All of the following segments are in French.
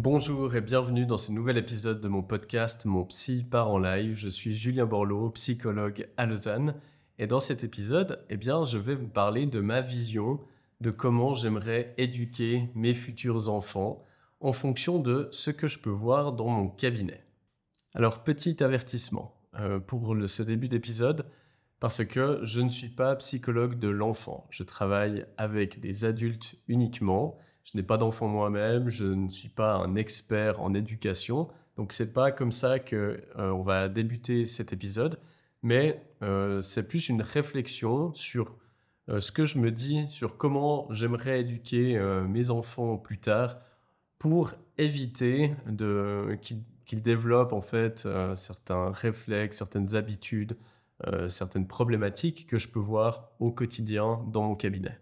Bonjour et bienvenue dans ce nouvel épisode de mon podcast Mon Psy part en live. Je suis Julien Borloo, psychologue à Lausanne. Et dans cet épisode, eh bien, je vais vous parler de ma vision de comment j'aimerais éduquer mes futurs enfants en fonction de ce que je peux voir dans mon cabinet. Alors, petit avertissement euh, pour ce début d'épisode, parce que je ne suis pas psychologue de l'enfant. Je travaille avec des adultes uniquement. Je n'ai pas d'enfant moi-même, je ne suis pas un expert en éducation. Donc c'est pas comme ça que euh, on va débuter cet épisode, mais euh, c'est plus une réflexion sur ce que je me dis sur comment j'aimerais éduquer mes enfants plus tard pour éviter qu'ils développent en fait euh, certains réflexes, certaines habitudes, euh, certaines problématiques que je peux voir au quotidien dans mon cabinet.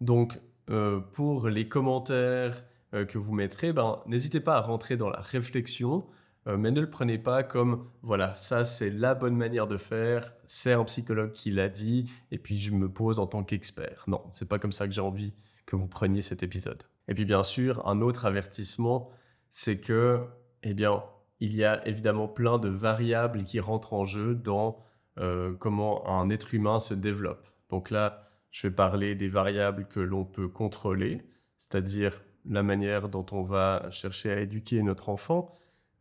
Donc euh, pour les commentaires que vous mettrez, ben, n'hésitez pas à rentrer dans la réflexion, mais ne le prenez pas comme voilà, ça c'est la bonne manière de faire, c'est un psychologue qui l'a dit, et puis je me pose en tant qu'expert. Non, c'est pas comme ça que j'ai envie que vous preniez cet épisode. Et puis bien sûr, un autre avertissement, c'est que, eh bien, il y a évidemment plein de variables qui rentrent en jeu dans euh, comment un être humain se développe. Donc là, je vais parler des variables que l'on peut contrôler, c'est-à-dire la manière dont on va chercher à éduquer notre enfant,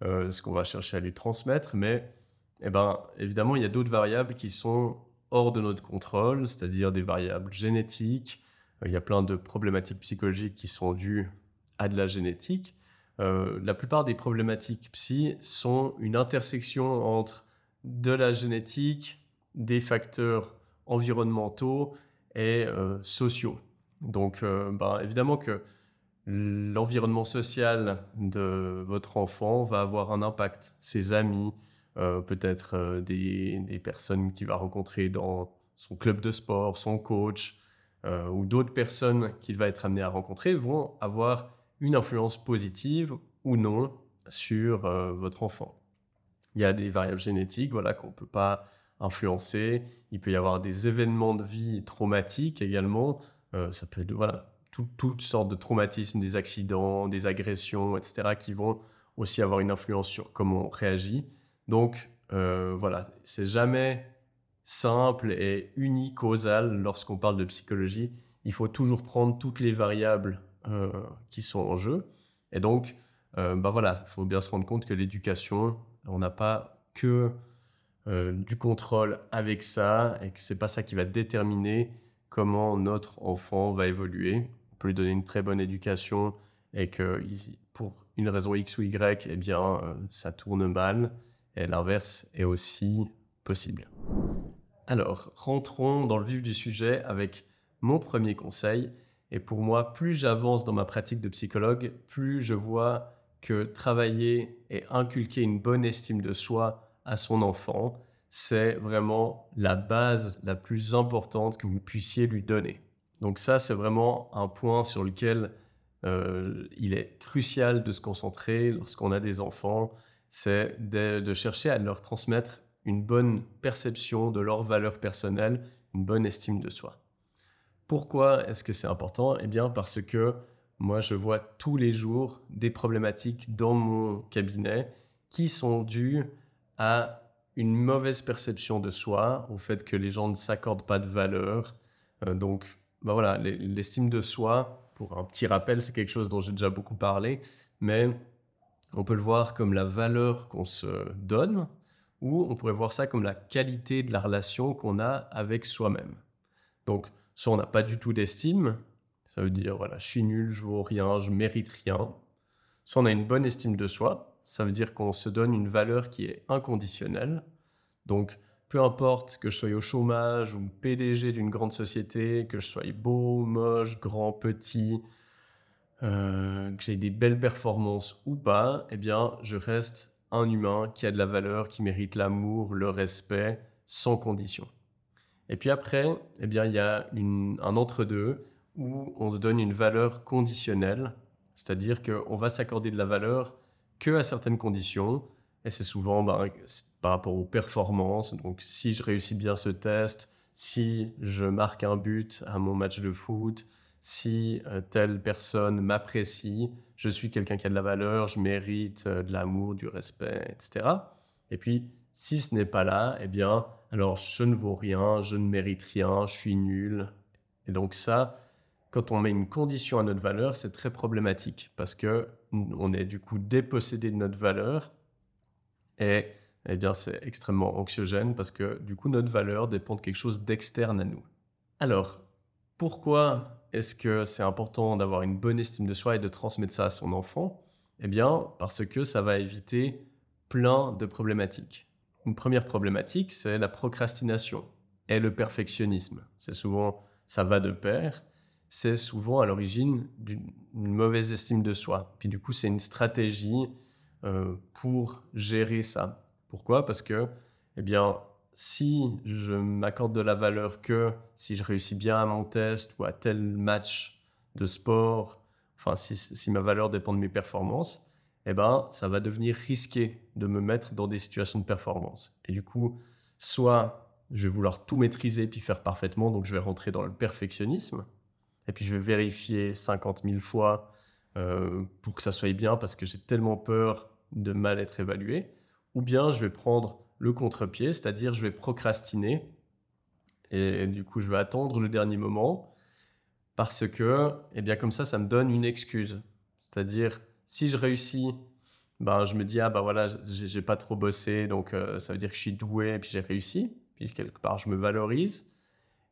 euh, ce qu'on va chercher à lui transmettre, mais eh ben, évidemment, il y a d'autres variables qui sont hors de notre contrôle, c'est-à-dire des variables génétiques, euh, il y a plein de problématiques psychologiques qui sont dues à de la génétique. Euh, la plupart des problématiques psy sont une intersection entre de la génétique, des facteurs environnementaux et euh, sociaux. Donc, ben, évidemment que l'environnement social de votre enfant va avoir un impact. Ses amis, peut-être des, des, personnes qu'il va rencontrer dans son club de sport, son coach, euh, ou d'autres personnes qu'il va être amené à rencontrer vont avoir une influence positive ou non sur euh, votre enfant. Il y a des variables génétiques voilà, qu'on ne peut pas influencer. Il peut y avoir des événements de vie traumatiques également. Euh, ça peut être voilà, toutes sortes de traumatismes, des accidents, des agressions, etc., qui vont aussi avoir une influence sur comment on réagit. Donc voilà, c'est jamais simple et unicausal lorsqu'on parle de psychologie. Il faut toujours prendre toutes les variables euh, qui sont en jeu. Et donc, euh, bah voilà, il faut bien se rendre compte que l'éducation, on n'a pas que euh, du contrôle avec ça et que c'est pas ça qui va déterminer comment notre enfant va évoluer. On peut lui donner une très bonne éducation et que pour une raison X ou Y, eh bien, ça tourne mal. Et l'inverse est aussi possible. Alors, rentrons dans le vif du sujet avec mon premier conseil. Et pour moi, plus j'avance dans ma pratique de psychologue, plus je vois que travailler et inculquer une bonne estime de soi à son enfant, c'est vraiment la base la plus importante que vous puissiez lui donner. Donc ça, c'est vraiment un point sur lequel euh, il est crucial de se concentrer lorsqu'on a des enfants, c'est de chercher à leur transmettre une bonne perception de leur valeur personnelle, une bonne estime de soi. Pourquoi est-ce que c'est important? Eh bien parce que moi je vois tous les jours des problématiques dans mon cabinet qui sont dues à une mauvaise perception de soi, au fait que les gens ne s'accordent pas de valeur. Euh, donc bah voilà, l'estime de soi, pour un petit rappel, c'est quelque chose dont j'ai déjà beaucoup parlé, mais on peut le voir comme la valeur qu'on se donne, ou on pourrait voir ça comme la qualité de la relation qu'on a avec soi-même. Donc, soit on n'a pas du tout d'estime, ça veut dire, voilà, je suis nul, je vaux rien, je mérite rien. Soit on a une bonne estime de soi, ça veut dire qu'on se donne une valeur qui est inconditionnelle. Donc, peu importe que je sois au chômage ou PDG d'une grande société, que je sois beau, moche, grand, petit, euh, que j'ai des belles performances ou pas, eh bien, je reste un humain qui a de la valeur, qui mérite l'amour, le respect, sans condition. Et puis après, eh bien, il y a un entre-deux où on se donne une valeur conditionnelle, c'est-à-dire qu'on va s'accorder de la valeur que à certaines conditions, et c'est souvent bah, par rapport aux performances. Donc, si je réussis bien ce test, si je marque un but à mon match de foot, si euh, telle personne m'apprécie, je suis quelqu'un qui a de la valeur, je mérite euh, de l'amour, du respect, etc. Et puis, si ce n'est pas là, eh bien, alors je ne vaux rien, je ne mérite rien, je suis nul. Et donc ça, quand on met une condition à notre valeur, c'est très problématique parce que on est du coup dépossédé de notre valeur et eh bien c'est extrêmement anxiogène parce que du coup notre valeur dépend de quelque chose d'externe à nous. Alors, pourquoi est-ce que c'est important d'avoir une bonne estime de soi et de transmettre ça à son enfant? Eh bien, parce que ça va éviter plein de problématiques. Une première problématique, c'est la procrastination et le perfectionnisme. C'est souvent, ça va de pair. C'est souvent à l'origine d'une mauvaise estime de soi. Puis du coup, c'est une stratégie euh, pour gérer ça. Pourquoi? Parce que, eh bien, si je m'accorde de la valeur que si je réussis bien à mon test ou à tel match de sport, enfin, si, si ma valeur dépend de mes performances, eh ben, ça va devenir risqué de me mettre dans des situations de performance. Et du coup, soit je vais vouloir tout maîtriser puis faire parfaitement, donc je vais rentrer dans le perfectionnisme, et puis je vais vérifier 50 000 fois euh, pour que ça soit bien parce que j'ai tellement peur de mal être évalué, ou bien je vais prendre le contre-pied, c'est-à-dire je vais procrastiner, et, du coup je vais attendre le dernier moment, parce que, eh bien comme ça, ça me donne une excuse. C'est-à-dire, si je réussis, ben, je me dis, ah ben voilà, j'ai pas trop bossé, donc euh, ça veut dire que je suis doué et puis j'ai réussi. Puis quelque part, je me valorise.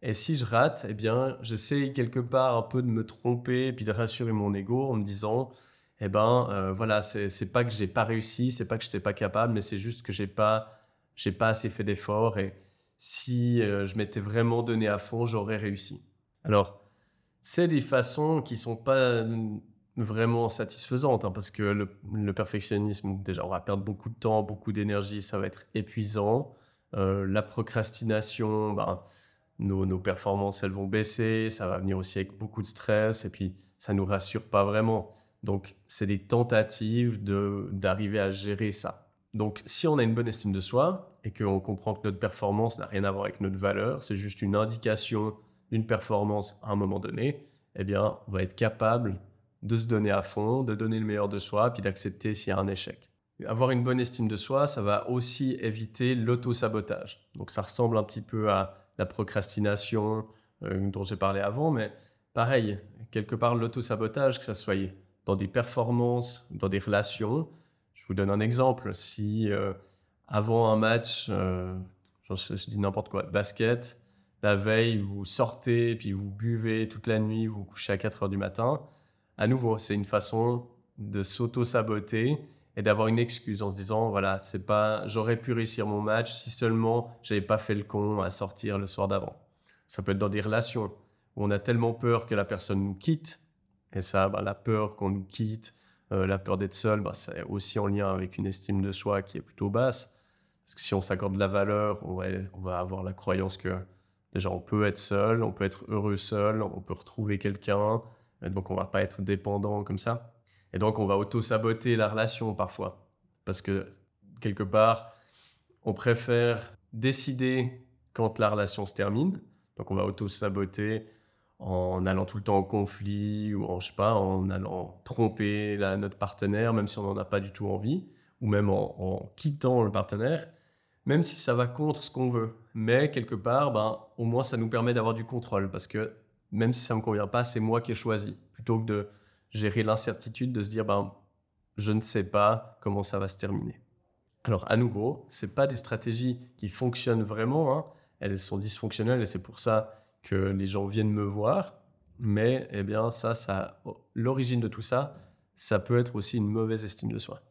Et si je rate, eh bien, j'essaie quelque part un peu de me tromper et puis de rassurer mon ego en me disant, eh ben euh, voilà, c'est pas que j'ai pas réussi, c'est pas que je n'étais pas capable, mais c'est juste que j'ai pas, j'ai pas assez fait d'efforts et si euh, je m'étais vraiment donné à fond, j'aurais réussi. Alors, c'est des façons qui sont pas vraiment satisfaisante, hein, parce que le, perfectionnisme, déjà, on va perdre beaucoup de temps, beaucoup d'énergie, ça va être épuisant. Euh, la procrastination, ben, nos, performances, elles vont baisser, ça va venir aussi avec beaucoup de stress, et puis ça nous rassure pas vraiment. Donc, c'est des tentatives d'arriver à gérer ça. Donc, si on a une bonne estime de soi et qu'on comprend que notre performance n'a rien à voir avec notre valeur, c'est juste une indication d'une performance à un moment donné, eh bien, on va être capable de se donner à fond, de donner le meilleur de soi, puis d'accepter s'il y a un échec. Avoir une bonne estime de soi, ça va aussi éviter l'auto-sabotage. Donc ça ressemble un petit peu à la procrastination euh, dont j'ai parlé avant, mais pareil, quelque part l'auto-sabotage, que ça soit dans des performances, dans des relations. Je vous donne un exemple. Si euh, avant un match, euh, je, dis n'importe quoi, basket, la veille, vous sortez, puis vous buvez toute la nuit, vous, vous couchez à 4 heures du matin, à nouveau, c'est une façon de s'auto-saboter et d'avoir une excuse en se disant voilà, c'est pas j'aurais pu réussir mon match si seulement j'avais pas fait le con à sortir le soir d'avant. Ça peut être dans des relations où on a tellement peur que la personne nous quitte et ça, bah, la peur qu'on nous quitte, euh, la peur d'être seul, bah, c'est aussi en lien avec une estime de soi qui est plutôt basse. Parce que si on s'accorde de la valeur, on va, on va avoir la croyance que déjà on peut être seul, on peut être heureux seul, on peut retrouver quelqu'un, donc on va pas être dépendant comme ça. Et donc on va auto-saboter la relation parfois. Parce que quelque part, on préfère décider quand la relation se termine. Donc on va auto-saboter en allant tout le temps en conflit ou en, je sais pas, en allant tromper notre partenaire, même si on n'en a pas du tout envie, ou même en, quittant le partenaire, même si ça va contre ce qu'on veut. Mais quelque part, ben, au moins ça nous permet d'avoir du contrôle parce que même si ça me convient pas, c'est moi qui ai choisi. Plutôt que de gérer l'incertitude, de se dire, ben, je ne sais pas comment ça va se terminer. Alors, à nouveau, c'est pas des stratégies qui fonctionnent vraiment. Hein. Elles sont dysfonctionnelles et c'est pour ça que les gens viennent me voir. Mais, eh bien, ça, ça, l'origine de tout ça, ça peut être aussi une mauvaise estime de soi.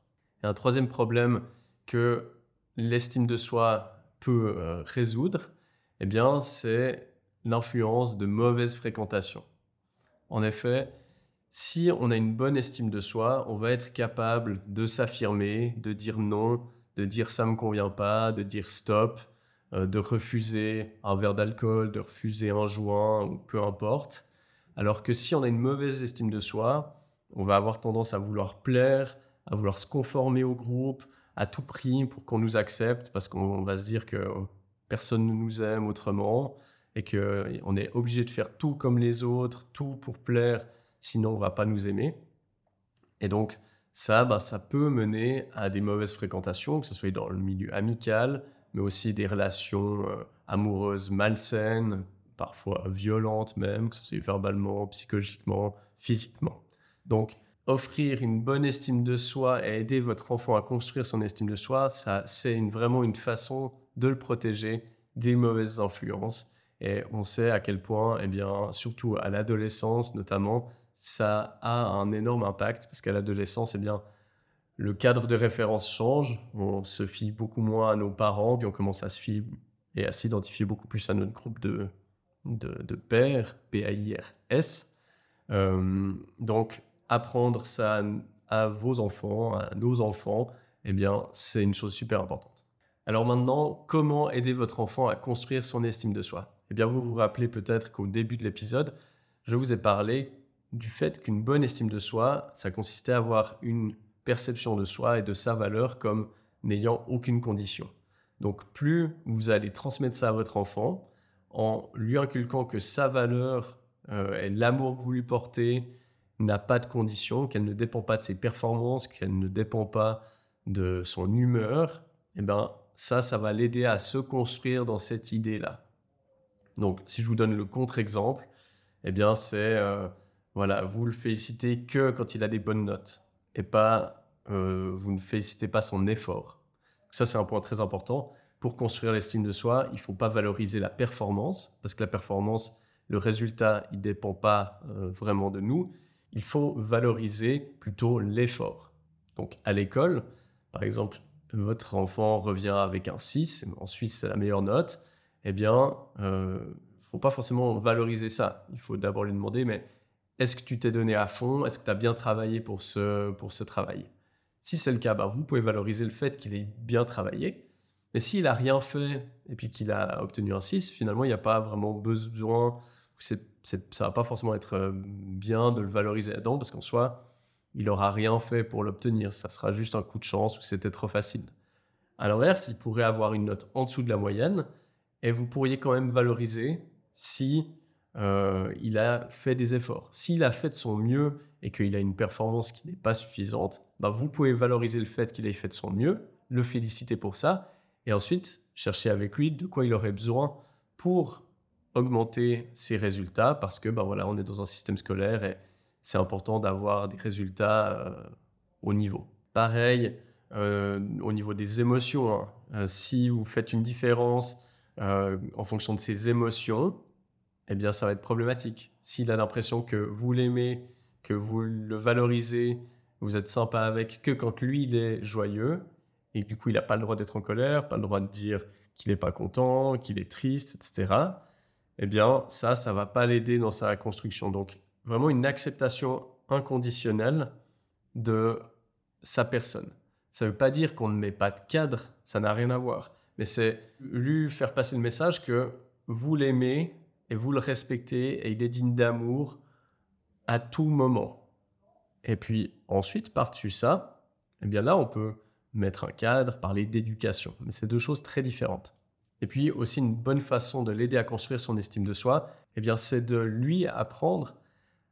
Et un troisième problème que l'estime de soi peut euh, résoudre, eh bien, c'est l'influence de mauvaise fréquentation. En effet, si on a une bonne estime de soi, on va être capable de s'affirmer, de dire non, de dire ça me convient pas, de dire stop, euh, de refuser un verre d'alcool, de refuser un joint ou peu importe. Alors que si on a une mauvaise estime de soi, on va avoir tendance à vouloir plaire, à vouloir se conformer au groupe à tout prix pour qu'on nous accepte parce qu'on va se dire que personne ne nous aime autrement et qu'on est obligé de faire tout comme les autres, tout pour plaire, sinon on va pas nous aimer. Et donc, ça, bah, ça peut mener à des mauvaises fréquentations, que ce soit dans le milieu amical, mais aussi des relations euh, amoureuses malsaines, parfois violentes même, que ce soit verbalement, psychologiquement, physiquement. Donc, offrir une bonne estime de soi et aider votre enfant à construire son estime de soi, ça, c'est vraiment une façon de le protéger des mauvaises influences. Et on sait à quel point, eh bien, surtout à l'adolescence notamment, ça a un énorme impact parce qu'à l'adolescence, eh bien, le cadre de référence change. On se fie beaucoup moins à nos parents, puis on commence à se fier et à s'identifier beaucoup plus à notre groupe de, de, pairs, P-A-I-R-S. Euh, donc, apprendre ça à, vos enfants, à nos enfants, eh bien, c'est une chose super importante. Alors maintenant, comment aider votre enfant à construire son estime de soi? Eh bien, vous vous rappelez peut-être qu'au début de l'épisode, je vous ai parlé du fait qu'une bonne estime de soi, ça consistait à avoir une perception de soi et de sa valeur comme n'ayant aucune condition. Donc plus vous allez transmettre ça à votre enfant en lui inculquant que sa valeur euh, et l'amour que vous lui portez n'a pas de condition, qu'elle ne dépend pas de ses performances, qu'elle ne dépend pas de son humeur, eh ben ça, ça va l'aider à se construire dans cette idée-là. Donc, si je vous donne le contre-exemple, eh bien, c'est, euh, voilà, vous le félicitez que quand il a des bonnes notes, et pas, euh, vous ne félicitez pas son effort. Ça, c'est un point très important. Pour construire l'estime de soi, il ne faut pas valoriser la performance, parce que la performance, le résultat, il ne dépend pas euh, vraiment de nous. Il faut valoriser plutôt l'effort. Donc, à l'école, par exemple, votre enfant revient avec un 6, en Suisse c'est la meilleure note, eh bien, il euh, ne faut pas forcément valoriser ça. Il faut d'abord lui demander, mais est-ce que tu t'es donné à fond? Est-ce que tu as bien travaillé pour ce, pour ce travail? Si c'est le cas, bah, vous pouvez valoriser le fait qu'il ait bien travaillé. Mais s'il n'a rien fait et puis qu'il a obtenu un 6, finalement, il n'y a pas vraiment besoin, ça ne va pas forcément être euh, bien de le valoriser là-dedans, parce qu'en soi, il n'aura rien fait pour l'obtenir. Ça sera juste un coup de chance ou c'était trop facile. À l'inverse, il pourrait avoir une note en dessous de la moyenne et vous pourriez quand même valoriser si euh, il a fait des efforts. S'il a fait de son mieux et qu'il a une performance qui n'est pas suffisante, bah vous pouvez valoriser le fait qu'il ait fait de son mieux, le féliciter pour ça et ensuite chercher avec lui de quoi il aurait besoin pour augmenter ses résultats parce que bah voilà, on est dans un système scolaire et c'est important d'avoir des résultats euh, au niveau. Pareil, euh, au niveau des émotions, hein. euh, si vous faites une différence en fonction de ses émotions, eh bien, ça va être problématique. S'il a l'impression que vous l'aimez, que vous le valorisez, vous êtes sympa avec, que quand lui, il est joyeux, et du coup, il n'a pas le droit d'être en colère, pas le droit de dire qu'il n'est pas content, qu'il est triste, etc., eh bien, ça, ça va pas l'aider dans sa construction. Donc, vraiment une acceptation inconditionnelle de sa personne. Ça ne veut pas dire qu'on ne met pas de cadre, ça n'a rien à voir. Mais c'est lui faire passer le message que vous l'aimez et vous le respectez et il est digne d'amour à tout moment. Et puis ensuite, par-dessus ça, eh bien là, on peut mettre un cadre, parler d'éducation. Mais c'est deux choses très différentes. Et puis aussi une bonne façon de l'aider à construire son estime de soi, eh bien c'est de lui apprendre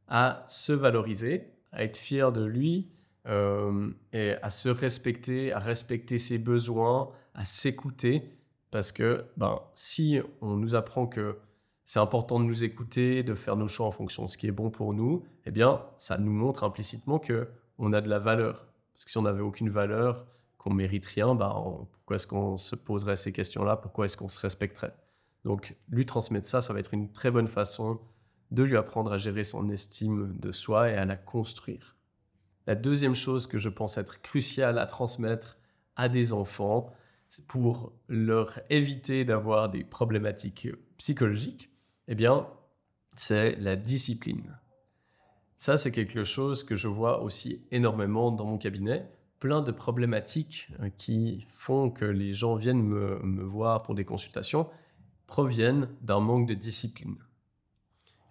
à se valoriser, à être fier de lui euh, et à se respecter, à respecter ses besoins, à s'écouter. Parce que ben, si on nous apprend que c'est important de nous écouter, de faire nos choix en fonction de ce qui est bon pour nous, eh bien, ça nous montre implicitement que on a de la valeur. Parce que si on n'avait aucune valeur, qu'on mérite rien, ben, pourquoi est-ce qu'on se poserait ces questions-là? Pourquoi est-ce qu'on se respecterait? Donc, lui transmettre ça, ça va être une très bonne façon de lui apprendre à gérer son estime de soi et à la construire. La deuxième chose que je pense être cruciale à transmettre à des enfants, c'est pour leur éviter d'avoir des problématiques psychologiques, eh bien, c'est la discipline. Ça, c'est quelque chose que je vois aussi énormément dans mon cabinet. Plein de problématiques euh, qui font que les gens viennent me, voir pour des consultations proviennent d'un manque de discipline.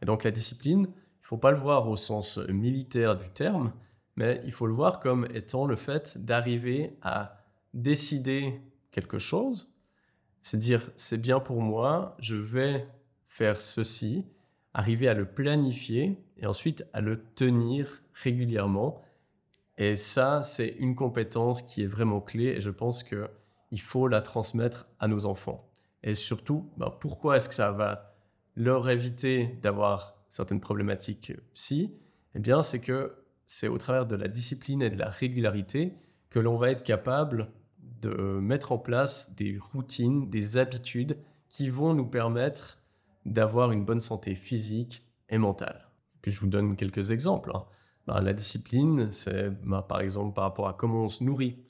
Et donc la discipline, il ne faut pas le voir au sens militaire du terme, mais il faut le voir comme étant le fait d'arriver à décider quelque chose, c'est dire c'est bien pour moi, je vais faire ceci, arriver à le planifier et ensuite à le tenir régulièrement Et ça, c'est une compétence qui est vraiment clé et je pense qu'il faut la transmettre à nos enfants. Et surtout, ben, pourquoi est-ce que ça va leur éviter d'avoir certaines problématiques psy? Eh bien, c'est que c'est au travers de la discipline et de la régularité que l'on va être capable de mettre en place des routines, des habitudes qui vont nous permettre d'avoir une bonne santé physique et mentale. Puis je vous donne quelques exemples. Hein. Ben, la discipline, c'est ben, par exemple par rapport à comment on se nourrit.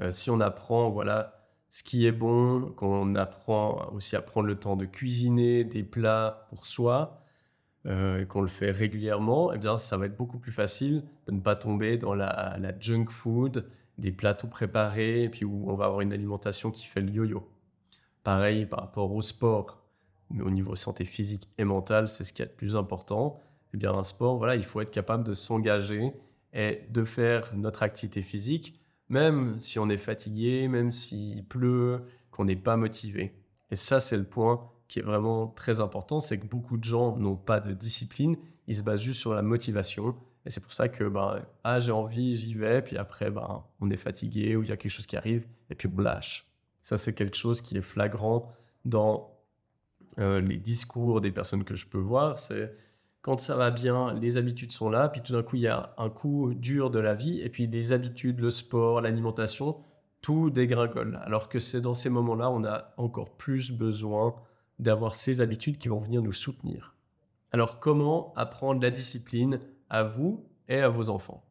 Euh, si on apprend voilà, ce qui est bon, qu'on apprend aussi à prendre le temps de cuisiner des plats pour soi, euh, et qu'on le fait régulièrement, eh bien, ça va être beaucoup plus facile de ne pas tomber dans la, junk food, des plats tout préparés, et puis où on va avoir une alimentation qui fait le yo-yo. Pareil par rapport au sport, mais au niveau santé physique et mentale, c'est ce qui est le plus important. Eh bien, un sport, voilà, il faut être capable de s'engager et de faire notre activité physique, même si on est fatigué, même s'il pleut, qu'on n'est pas motivé. Et ça, c'est le point qui est vraiment très important, c'est que beaucoup de gens n'ont pas de discipline, ils se basent juste sur la motivation. Et c'est pour ça que ben, ah, j'ai envie, j'y vais, puis après, ben, on est fatigué ou il y a quelque chose qui arrive, et puis on lâche. Ça, c'est quelque chose qui est flagrant dans euh, les discours des personnes que je peux voir. C'est quand ça va bien, les habitudes sont là, puis tout d'un coup, il y a un coup dur de la vie, et puis les habitudes, le sport, l'alimentation, tout dégringole. Alors que c'est dans ces moments-là, on a encore plus besoin d'avoir ces habitudes qui vont venir nous soutenir. Alors comment apprendre la discipline à vous et à vos enfants?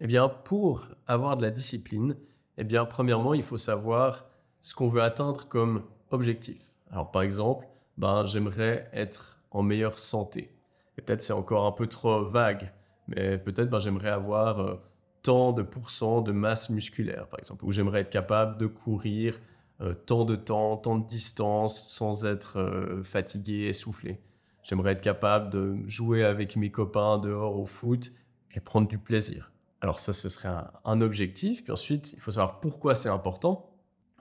Eh bien, pour avoir de la discipline, eh bien, premièrement, il faut savoir ce qu'on veut atteindre comme objectif. Alors, par exemple, ben, j'aimerais être en meilleure santé. Peut-être c'est encore un peu trop vague, mais peut-être ben, j'aimerais avoir euh, tant de pourcents de masse musculaire, par exemple, ou j'aimerais être capable de courir euh, tant de temps, tant de distance, sans être euh, fatigué, essoufflé. J'aimerais être capable de jouer avec mes copains dehors au foot et prendre du plaisir. Alors ça, ce serait un, objectif. Puis ensuite, il faut savoir pourquoi c'est important.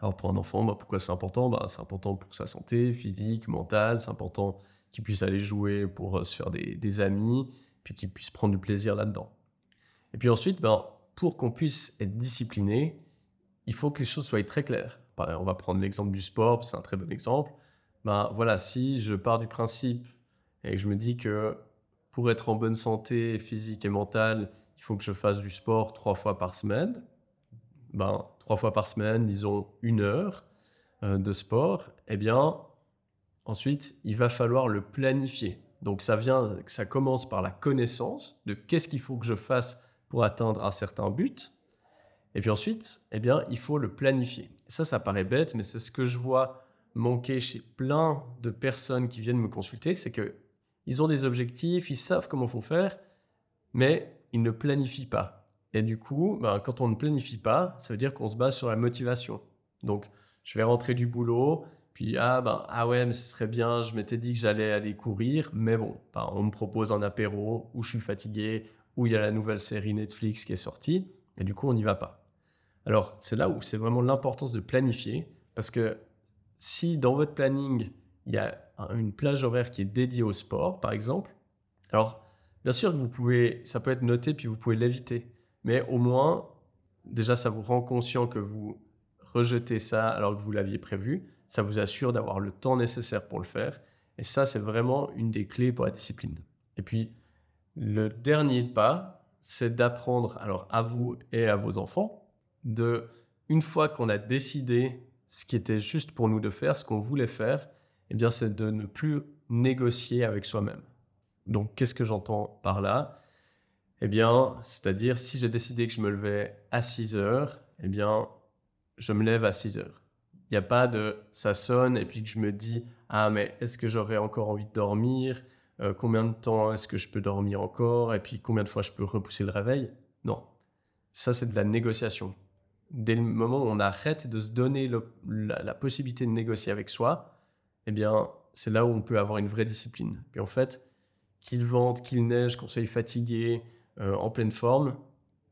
Alors pour un enfant, bah, pourquoi c'est important? Bah, C'est important pour sa santé physique, mentale. C'est important qu'il puisse aller jouer pour euh, se faire des, amis, puis qu'il puisse prendre du plaisir là-dedans. Et puis ensuite, ben, pour qu'on puisse être discipliné, il faut que les choses soient très claires on va prendre l'exemple du sport, c'est un très bon exemple. Ben voilà, si je pars du principe et que je me dis que pour être en bonne santé physique et mentale, il faut que je fasse du sport trois fois par semaine, ben trois fois par semaine, disons une heure euh, de sport, eh bien ensuite il va falloir le planifier. Donc ça vient, ça commence par la connaissance de qu'est-ce qu'il faut que je fasse pour atteindre un certain but. Et puis ensuite, eh bien, il faut le planifier. Ça, ça paraît bête, mais c'est ce que je vois manquer chez plein de personnes qui viennent me consulter, c'est que ils ont des objectifs, ils savent comment faut faire, mais ils ne planifient pas. Et du coup, ben, quand on ne planifie pas, ça veut dire qu'on se base sur la motivation. Donc, je vais rentrer du boulot, puis ah ben ah ouais, mais ce serait bien, je m'étais dit que j'allais aller courir, mais bon, ben, on me propose un apéro, ou je suis fatigué, ou il y a la nouvelle série Netflix qui est sortie, et du coup on n'y va pas. Alors, c'est là où c'est vraiment l'importance de planifier, parce que si dans votre planning, il y a une plage horaire qui est dédiée au sport, par exemple, alors, bien sûr vous pouvez, ça peut être noté, puis vous pouvez l'éviter, mais au moins, déjà, ça vous rend conscient que vous rejetez ça alors que vous l'aviez prévu, ça vous assure d'avoir le temps nécessaire pour le faire, et ça, c'est vraiment une des clés pour la discipline. Et puis, le dernier pas, c'est d'apprendre alors à vous et à vos enfants, de, une fois qu'on a décidé ce qui était juste pour nous de faire, ce qu'on voulait faire, eh bien, c'est de ne plus négocier avec soi-même. Donc, qu'est-ce que j'entends par là? Eh bien, c'est-à-dire, si j'ai décidé que je me levais à 6 heures, eh bien, je me lève à 6 heures. Il n'y a pas de ça sonne et puis que je me dis ah mais est-ce que j'aurais encore envie de dormir? Euh, Combien de temps est-ce que je peux dormir encore? Et puis combien de fois je peux repousser le réveil Non, ça c'est de la négociation. Dès le moment où on arrête de se donner la, possibilité de négocier avec soi, eh bien, c'est là où on peut avoir une vraie discipline. Puis en fait, qu'il vente, qu'il neige, qu'on soit fatigué, euh, en pleine forme,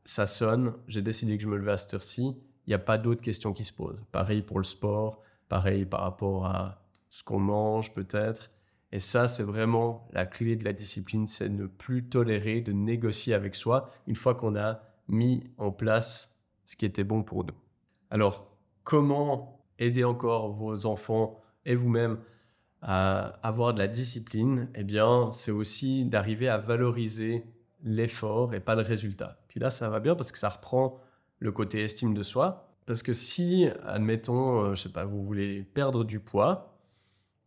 ça sonne, j'ai décidé que je me levais à cette heure-ci, il n'y a pas d'autres questions qui se posent. Pareil pour le sport, pareil par rapport à ce qu'on mange peut-être. Et ça, c'est vraiment la clé de la discipline, c'est ne plus tolérer de négocier avec soi une fois qu'on a mis en place ce qui était bon pour nous. Alors, comment aider encore vos enfants et vous-même à avoir de la discipline? Eh bien, c'est aussi d'arriver à valoriser l'effort et pas le résultat. Puis là, ça va bien parce que ça reprend le côté estime de soi. Parce que si, admettons, euh, je sais pas, vous voulez perdre du poids,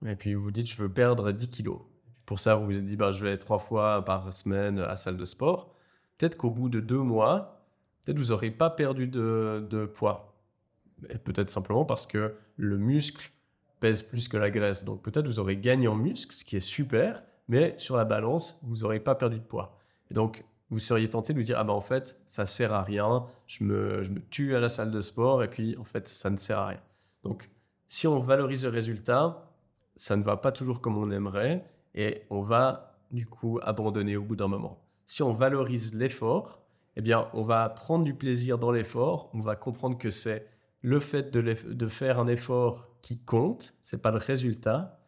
et puis vous dites, je veux perdre 10 kilos. Pour ça, vous vous êtes dit, bah, je vais trois fois par semaine à la salle de sport. Peut-être qu'au bout de deux mois, peut-être vous n'aurez pas perdu de, de poids. Et peut-être simplement parce que le muscle pèse plus que la graisse. Donc peut-être vous aurez gagné en muscle, ce qui est super, mais sur la balance, vous n'aurez pas perdu de poids. Et donc, vous seriez tenté de lui dire, ah ben en fait, ça sert à rien, je me, je me tue à la salle de sport, et puis en fait, ça ne sert à rien. Donc, si on valorise le résultat, ça ne va pas toujours comme on aimerait, et on va du coup abandonner au bout d'un moment. Si on valorise l'effort, eh bien, on va prendre du plaisir dans l'effort, on va comprendre que c'est le fait de, de, faire un effort qui compte, c'est pas le résultat,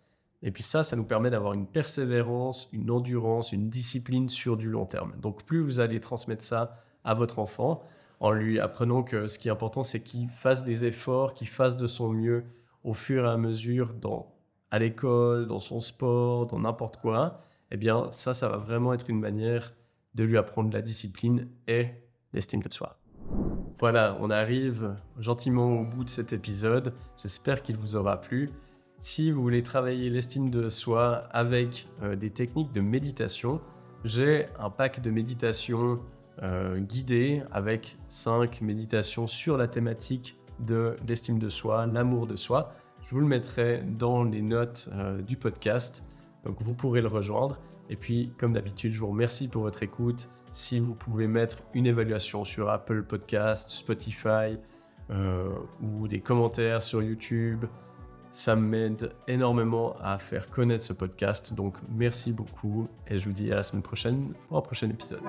et puis ça, ça nous permet d'avoir une persévérance, une endurance, une discipline sur du long terme. Donc plus vous allez transmettre ça à votre enfant, en lui apprenant que ce qui est important, c'est qu'il fasse des efforts, qu'il fasse de son mieux au fur et à mesure dans, à l'école, dans son sport, dans n'importe quoi, eh bien ça, ça va vraiment être une manière de lui apprendre la discipline et l'estime de soi. Voilà, on arrive gentiment au bout de cet épisode. J'espère qu'il vous aura plu. Si vous voulez travailler l'estime de soi avec euh, des techniques de méditation, j'ai un pack de méditation euh, avec 5 méditations sur la thématique de l'estime de soi, l'amour de soi. Je vous le mettrai dans les notes euh, du podcast, donc vous pourrez le rejoindre. Et puis, comme d'habitude, je vous remercie pour votre écoute. Si vous pouvez mettre une évaluation sur Apple Podcast, Spotify ou des commentaires sur YouTube, ça m'aide énormément à faire connaître ce podcast. Donc merci beaucoup et je vous dis à la semaine prochaine pour un prochain épisode.